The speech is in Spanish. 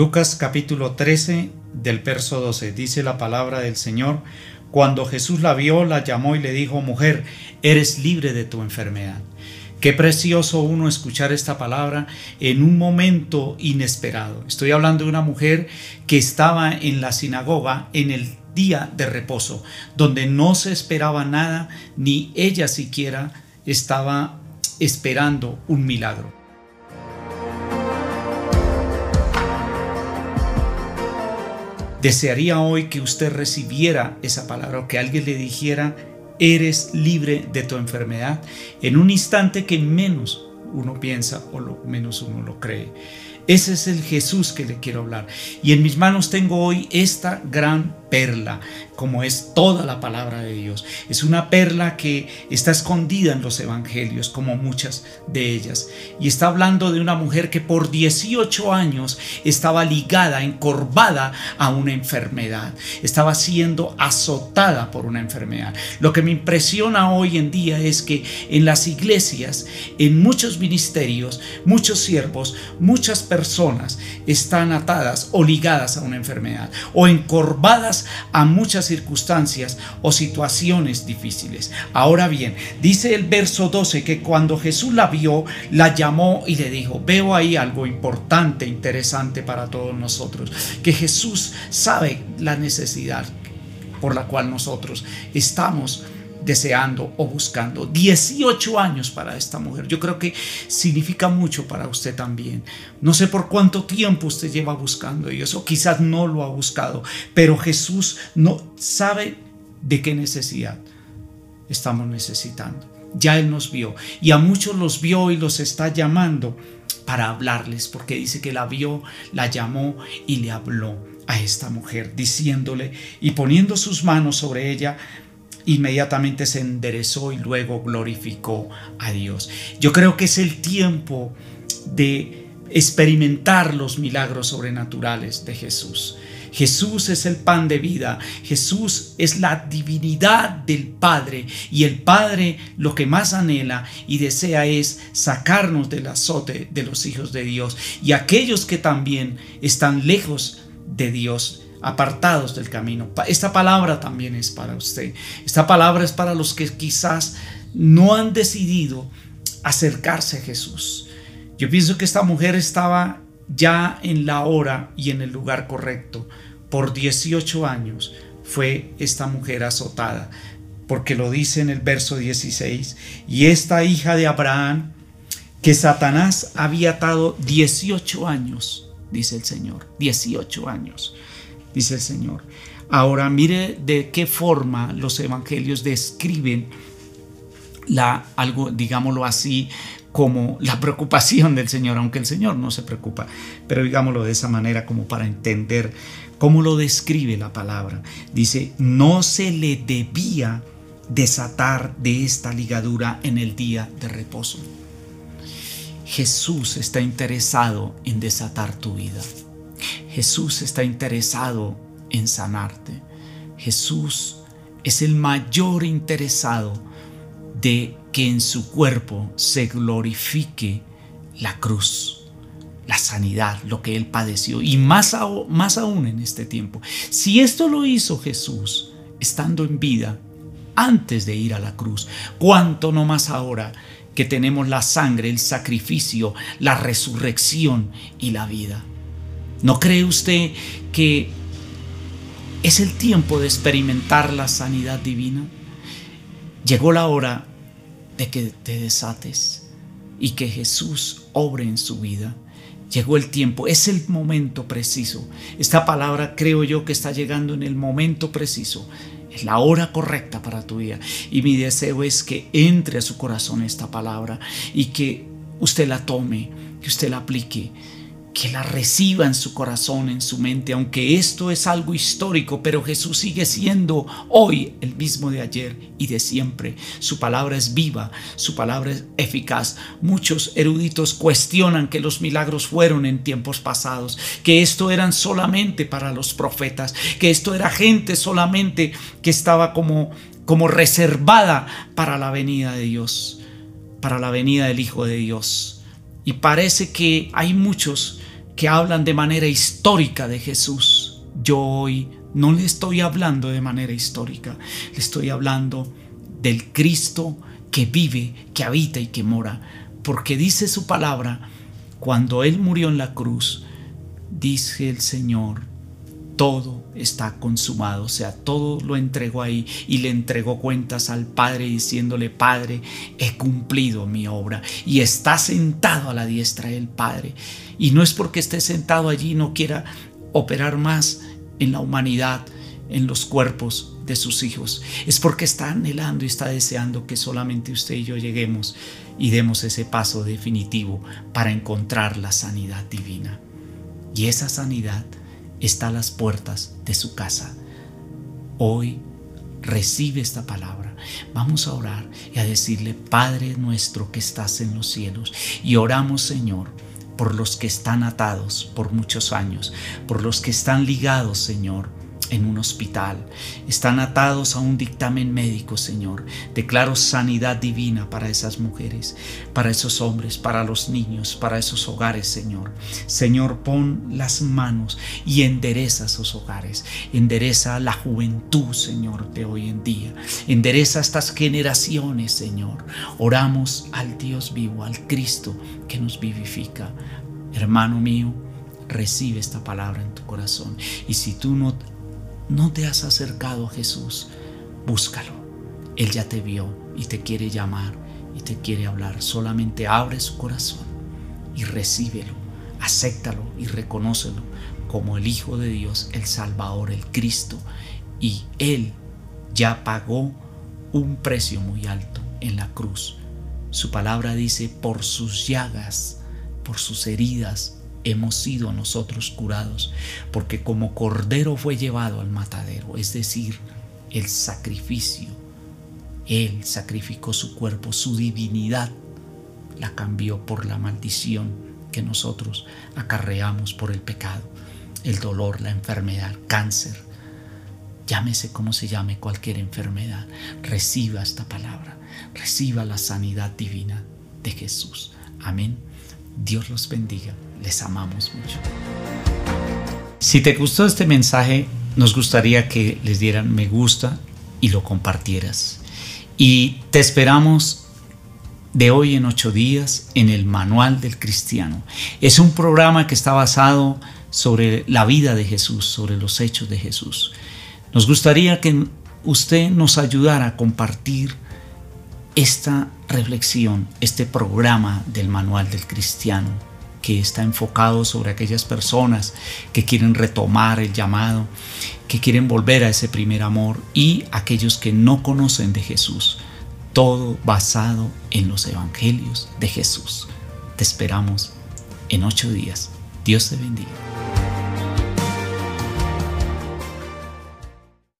Lucas capítulo 13 del verso 12 dice la palabra del Señor, cuando Jesús la vio, la llamó y le dijo, mujer, eres libre de tu enfermedad. Qué precioso uno escuchar esta palabra en un momento inesperado. Estoy hablando de una mujer que estaba en la sinagoga en el día de reposo, donde no se esperaba nada, ni ella siquiera estaba esperando un milagro. Desearía hoy que usted recibiera esa palabra o que alguien le dijera, eres libre de tu enfermedad, en un instante que menos uno piensa o menos uno lo cree. Ese es el Jesús que le quiero hablar. Y en mis manos tengo hoy esta gran perla, como es toda la palabra de Dios. Es una perla que está escondida en los evangelios, como muchas de ellas. Y está hablando de una mujer que por 18 años estaba ligada, encorvada a una enfermedad. Estaba siendo azotada por una enfermedad. Lo que me impresiona hoy en día es que en las iglesias, en muchos ministerios, muchos siervos, muchas personas están atadas o ligadas a una enfermedad o encorvadas a muchas circunstancias o situaciones difíciles. Ahora bien, dice el verso 12 que cuando Jesús la vio, la llamó y le dijo, veo ahí algo importante, interesante para todos nosotros, que Jesús sabe la necesidad por la cual nosotros estamos deseando o buscando. 18 años para esta mujer. Yo creo que significa mucho para usted también. No sé por cuánto tiempo usted lleva buscando a Dios o quizás no lo ha buscado, pero Jesús no sabe de qué necesidad estamos necesitando. Ya Él nos vio y a muchos los vio y los está llamando para hablarles, porque dice que la vio, la llamó y le habló a esta mujer, diciéndole y poniendo sus manos sobre ella, inmediatamente se enderezó y luego glorificó a Dios. Yo creo que es el tiempo de experimentar los milagros sobrenaturales de Jesús. Jesús es el pan de vida, Jesús es la divinidad del Padre y el Padre lo que más anhela y desea es sacarnos del azote de los hijos de Dios y aquellos que también están lejos de Dios apartados del camino. Esta palabra también es para usted. Esta palabra es para los que quizás no han decidido acercarse a Jesús. Yo pienso que esta mujer estaba ya en la hora y en el lugar correcto. Por 18 años fue esta mujer azotada, porque lo dice en el verso 16, y esta hija de Abraham, que Satanás había atado 18 años, dice el Señor, 18 años dice el Señor. Ahora mire de qué forma los evangelios describen la algo, digámoslo así, como la preocupación del Señor, aunque el Señor no se preocupa, pero digámoslo de esa manera como para entender cómo lo describe la palabra. Dice, no se le debía desatar de esta ligadura en el día de reposo. Jesús está interesado en desatar tu vida. Jesús está interesado en sanarte. Jesús es el mayor interesado de que en su cuerpo se glorifique la cruz, la sanidad, lo que él padeció y más, más aún en este tiempo. Si esto lo hizo Jesús estando en vida antes de ir a la cruz, cuánto no más ahora que tenemos la sangre, el sacrificio, la resurrección y la vida. ¿No cree usted que es el tiempo de experimentar la sanidad divina? Llegó la hora de que te desates y que Jesús obre en su vida. Llegó el tiempo, es el momento preciso. Esta palabra creo yo que está llegando en el momento preciso. Es la hora correcta para tu vida. Y mi deseo es que entre a su corazón esta palabra y que usted la tome, que usted la aplique que la reciba en su corazón, en su mente, aunque esto es algo histórico, pero Jesús sigue siendo hoy el mismo de ayer y de siempre. Su palabra es viva, su palabra es eficaz. Muchos eruditos cuestionan que los milagros fueron en tiempos pasados, que esto eran solamente para los profetas, que esto era gente solamente que estaba como como reservada para la venida de Dios, para la venida del Hijo de Dios. Y parece que hay muchos que hablan de manera histórica de Jesús. Yo hoy no le estoy hablando de manera histórica, le estoy hablando del Cristo que vive, que habita y que mora, porque dice su palabra, cuando Él murió en la cruz, dice el Señor, todo está consumado, o sea, todo lo entregó ahí y le entregó cuentas al Padre diciéndole, Padre, he cumplido mi obra y está sentado a la diestra del Padre. Y no es porque esté sentado allí no quiera operar más en la humanidad, en los cuerpos de sus hijos, es porque está anhelando y está deseando que solamente usted y yo lleguemos y demos ese paso definitivo para encontrar la sanidad divina. Y esa sanidad está a las puertas de su casa. Hoy recibe esta palabra. Vamos a orar y a decirle, Padre nuestro que estás en los cielos, y oramos, Señor, por los que están atados por muchos años, por los que están ligados, Señor, en un hospital, están atados a un dictamen médico, Señor. Declaro sanidad divina para esas mujeres, para esos hombres, para los niños, para esos hogares, Señor. Señor, pon las manos y endereza esos hogares. Endereza la juventud, Señor, de hoy en día. Endereza estas generaciones, Señor. Oramos al Dios vivo, al Cristo que nos vivifica. Hermano mío, recibe esta palabra en tu corazón. Y si tú no no te has acercado a Jesús, búscalo. Él ya te vio y te quiere llamar y te quiere hablar. Solamente abre su corazón y recíbelo, acéptalo y reconócelo como el Hijo de Dios, el Salvador, el Cristo. Y Él ya pagó un precio muy alto en la cruz. Su palabra dice, por sus llagas, por sus heridas, hemos sido nosotros curados, porque como cordero fue llevado al matadero, es decir, el sacrificio. Él sacrificó su cuerpo, su divinidad la cambió por la maldición que nosotros acarreamos por el pecado, el dolor, la enfermedad, cáncer. Llámese como se llame cualquier enfermedad, reciba esta palabra, reciba la sanidad divina de Jesús. Amén. Dios los bendiga. Les amamos mucho. Si te gustó este mensaje, nos gustaría que les dieran me gusta y lo compartieras. Y te esperamos de hoy en ocho días en el Manual del Cristiano. Es un programa que está basado sobre la vida de Jesús, sobre los hechos de Jesús. Nos gustaría que usted nos ayudara a compartir esta reflexión, este programa del Manual del Cristiano que está enfocado sobre aquellas personas que quieren retomar el llamado, que quieren volver a ese primer amor y aquellos que no conocen de Jesús. Todo basado en los evangelios de Jesús. Te esperamos en ocho días. Dios te bendiga.